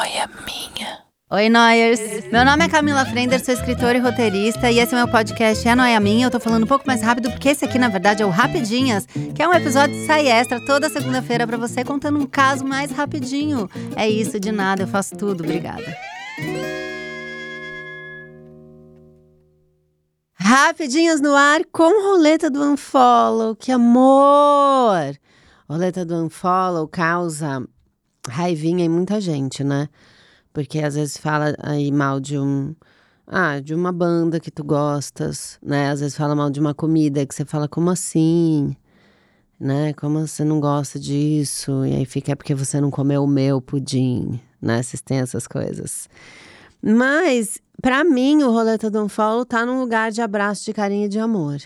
noia minha. Oi, Noyers! Meu nome é Camila Frender, sou escritora e roteirista, e esse é meu podcast É Noia Minha. Eu tô falando um pouco mais rápido, porque esse aqui, na verdade, é o Rapidinhas, que é um episódio de sai extra toda segunda-feira para você, contando um caso mais rapidinho. É isso, de nada, eu faço tudo. Obrigada. Rapidinhas no ar com roleta do Unfollow. Que amor! Roleta do Unfollow causa raivinha em muita gente, né? Porque às vezes fala aí mal de um. Ah, de uma banda que tu gostas, né? Às vezes fala mal de uma comida que você fala, como assim? Né? Como você não gosta disso? E aí fica é porque você não comeu o meu pudim, né? Vocês têm essas coisas. Mas, para mim, o Roleta do Unfollow tá num lugar de abraço, de carinho e de amor,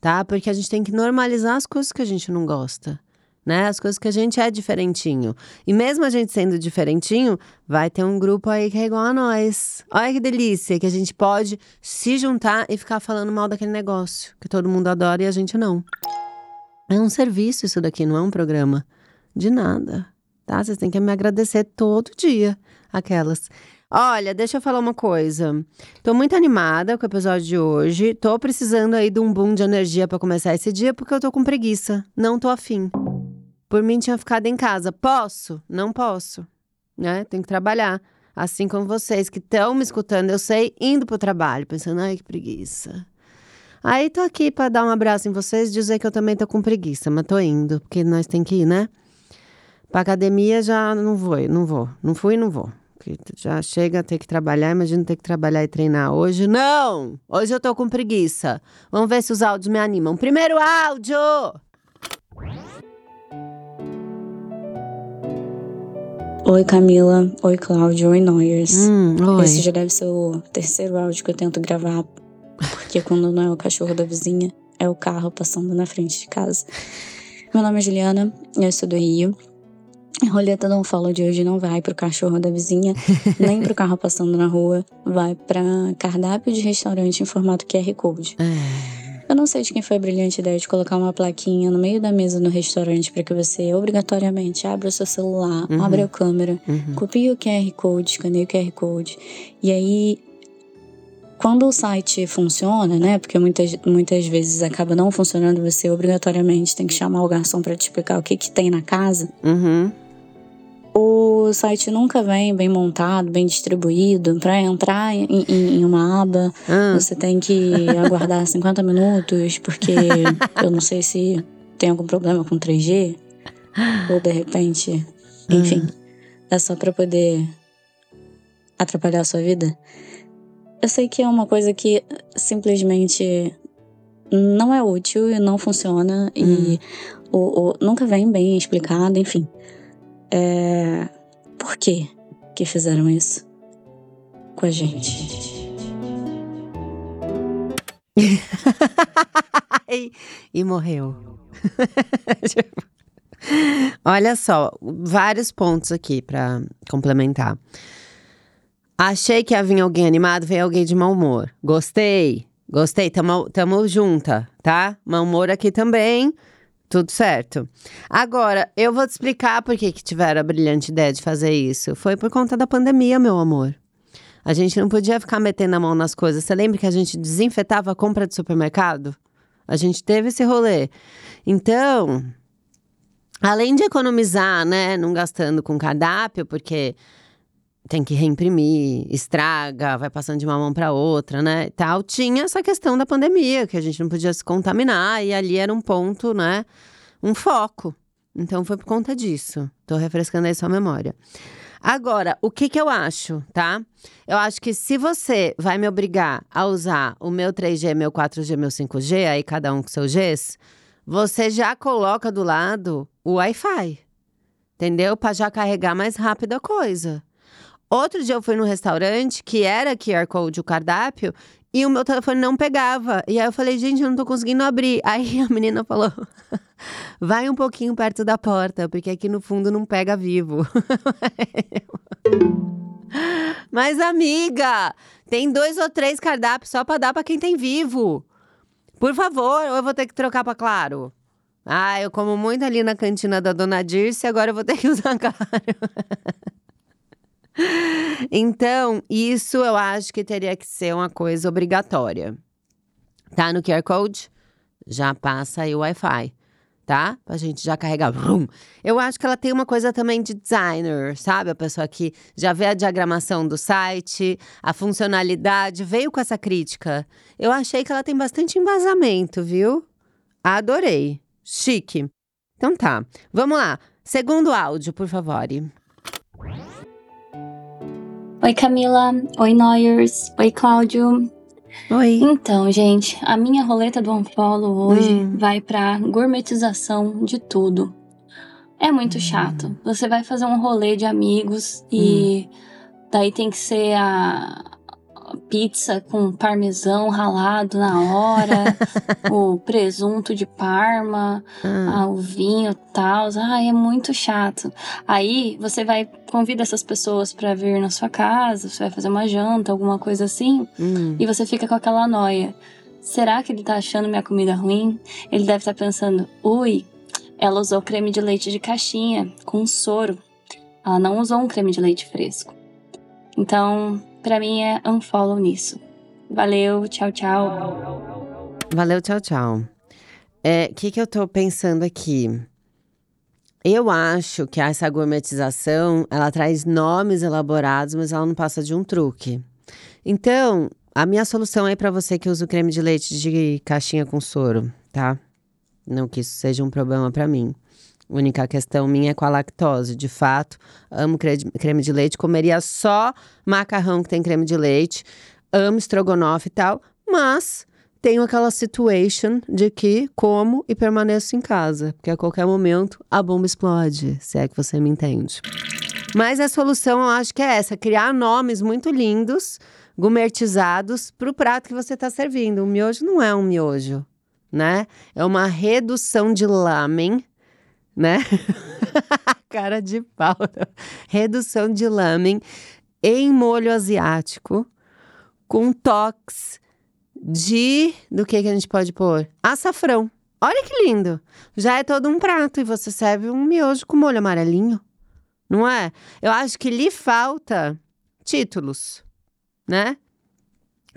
tá? Porque a gente tem que normalizar as coisas que a gente não gosta né? As coisas que a gente é diferentinho. E mesmo a gente sendo diferentinho, vai ter um grupo aí que é igual a nós. Olha que delícia, que a gente pode se juntar e ficar falando mal daquele negócio que todo mundo adora e a gente não. É um serviço isso daqui, não é um programa. De nada, tá? Vocês têm que me agradecer todo dia, aquelas. Olha, deixa eu falar uma coisa. Tô muito animada com o episódio de hoje. Tô precisando aí de um boom de energia para começar esse dia porque eu tô com preguiça. Não tô afim. Por mim tinha ficado em casa. Posso? Não posso. Né? Tenho que trabalhar. Assim como vocês que estão me escutando, eu sei, indo pro trabalho, pensando, ai, que preguiça. Aí tô aqui para dar um abraço em vocês e dizer que eu também tô com preguiça, mas tô indo, porque nós tem que ir, né? Pra academia já não vou, não vou. Não fui não vou. Porque já chega a ter que trabalhar, imagina ter que trabalhar e treinar hoje. Não! Hoje eu tô com preguiça. Vamos ver se os áudios me animam. Primeiro áudio! Oi Camila, oi Cláudio, oi Noyers. Hum, oi. Esse já deve ser o terceiro áudio que eu tento gravar, porque quando não é o cachorro da vizinha, é o carro passando na frente de casa. Meu nome é Juliana, eu sou do Rio. A roleta não fala de hoje não vai pro cachorro da vizinha, nem pro carro passando na rua, vai pra cardápio de restaurante em formato QR Code. Eu não sei de quem foi a brilhante ideia de colocar uma plaquinha no meio da mesa no restaurante para que você obrigatoriamente abra o seu celular, Uhum. abra a câmera, Uhum. copie o QR Code, escaneie o QR Code. E aí, quando o site funciona, né? Porque muitas, muitas vezes acaba não funcionando, você obrigatoriamente tem que chamar o garçom para te explicar o que, que tem na casa. Uhum. O site nunca vem bem montado, bem distribuído. Para entrar em, em- em uma aba, Ah, você tem que aguardar 50 minutos, porque eu não sei se tem algum problema com 3G. Ou de repente. Enfim. É só pra poder atrapalhar a sua vida. Eu sei que é uma coisa que simplesmente não é útil e não funciona. E o, o- nunca vem bem explicado, enfim. É. Por que que fizeram isso com a gente? e, morreu. Olha só, vários pontos aqui pra complementar. Achei que ia vir alguém animado, veio alguém de mau humor. Gostei, gostei, tamo, tamo junta, tá? Mau humor aqui também, tudo certo. Agora, eu vou te explicar por que, que tiveram a brilhante ideia de fazer isso. Foi por conta da pandemia, meu amor. A gente não podia ficar metendo a mão nas coisas. Você lembra que a gente desinfetava a compra de supermercado? A gente teve esse rolê. Então, além de economizar, né, não gastando com cardápio, porque tem que reimprimir, estraga, vai passando de uma mão para outra, né, tal, tinha essa questão da pandemia, que a gente não podia se contaminar, e ali era um ponto, né, um foco. Então foi por conta disso. Tô refrescando aí sua memória. Agora, o que que eu acho, tá? Eu acho que se você vai me obrigar a usar o meu 3G, meu 4G, meu 5G, aí cada um com seus Gs, você já coloca do lado o Wi-Fi. Entendeu? Para já carregar mais rápido a coisa. Outro dia eu fui num restaurante que era QR Code o cardápio e o meu telefone não pegava. E aí eu falei, gente, eu não tô conseguindo abrir. Aí a menina falou: vai um pouquinho perto da porta, porque aqui no fundo não pega vivo. Mas, amiga, tem dois ou três cardápios só pra dar pra quem tem vivo. Por favor, ou eu vou ter que trocar pra Claro? Ah, eu como muito ali na cantina da Dona Dirce, agora eu vou ter que usar Claro. Então, isso eu acho que teria que ser uma coisa obrigatória. Tá no QR Code? Já passa aí o Wi-Fi tá? Pra gente já carregar. Eu acho que ela tem uma coisa também de designer, sabe? A pessoa que já vê a diagramação do site, a funcionalidade, veio com essa crítica. Eu achei que ela tem bastante embasamento, viu? Adorei. Chique. Então tá, vamos lá. Segundo áudio, por favor. Oi, Camila. Oi, Noyers. Oi, Cláudio. Oi. Então, gente, a minha roleta do Unfollow hoje hum. vai pra gourmetização de tudo. É muito hum. chato. Você vai fazer um rolê de amigos e hum. daí tem que ser a, pizza com parmesão ralado na hora, o presunto de parma, ah. o vinho tal. Ai, é muito chato. Aí você vai convida essas pessoas para vir na sua casa, você vai fazer uma janta, alguma coisa assim, hum. e você fica com aquela noia. Será que ele tá achando minha comida ruim? Ele deve estar tá pensando, ui, ela usou creme de leite de caixinha com soro. Ela não usou um creme de leite fresco. Então, para mim é unfollow nisso. Valeu, tchau, tchau. Valeu, tchau, tchau. O é, que, que eu tô pensando aqui? Eu acho que essa gourmetização, ela traz nomes elaborados, mas ela não passa de um truque. Então, a minha solução é para você que usa o creme de leite de caixinha com soro, tá? Não que isso seja um problema para mim. Única questão minha é com a lactose. De fato, amo creme de leite, comeria só macarrão que tem creme de leite, amo estrogonofe e tal, mas tenho aquela situation de que como e permaneço em casa, porque a qualquer momento a bomba explode, se é que você me entende. Mas a solução eu acho que é essa: criar nomes muito lindos, gumertizados, para o prato que você está servindo. O miojo não é um miojo, né? É uma redução de lamen né? Cara de pau. Redução de lamen em molho asiático com toques de. Do que, que a gente pode pôr? Açafrão. Olha que lindo! Já é todo um prato e você serve um miojo com molho amarelinho. Não é? Eu acho que lhe falta títulos, né?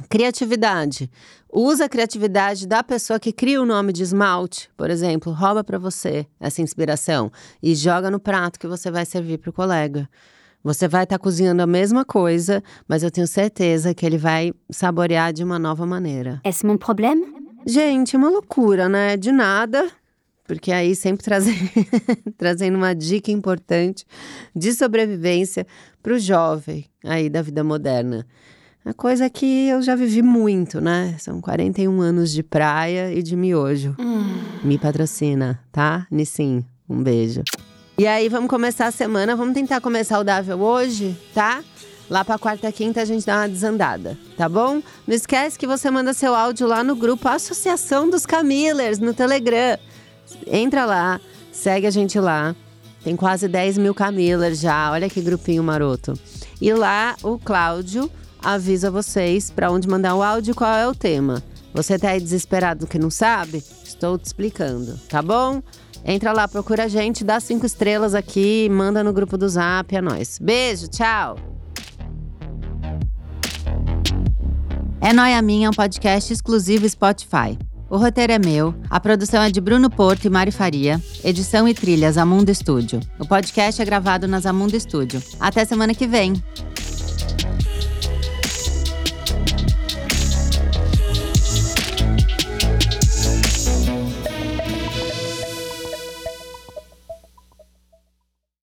Criatividade. Usa a criatividade da pessoa que cria o nome de esmalte, por exemplo, rouba para você essa inspiração e joga no prato que você vai servir para o colega. Você vai estar tá cozinhando a mesma coisa, mas eu tenho certeza que ele vai saborear de uma nova maneira. Est-ce mon problème? Gente, é uma loucura, né? De nada. Porque aí sempre trazendo, trazendo uma dica importante de sobrevivência para o jovem aí da vida moderna. A coisa que eu já vivi muito, né? São 41 anos de praia e de miojo. Hum. Me patrocina, tá? Nissim, um beijo. E aí, vamos começar a semana. Vamos tentar comer saudável hoje, tá? Lá pra quarta, quinta a gente dá uma desandada, tá bom? Não esquece que você manda seu áudio lá no grupo Associação dos Camillers no Telegram. Entra lá, segue a gente lá. Tem quase 10 mil Camillers já. Olha que grupinho maroto. E lá o Cláudio avisa vocês para onde mandar o áudio e qual é o tema. Você tá aí desesperado que não sabe? Estou te explicando, tá bom? Entra lá, procura a gente, dá cinco estrelas aqui, manda no grupo do Zap, é nóis. Beijo, tchau! É Noia Minha é um podcast exclusivo Spotify. O roteiro é meu, a produção é de Bruno Porto e Mari Faria, edição e trilhas Amundo Estúdio. O podcast é gravado nas Amundo Estúdio. Até semana que vem!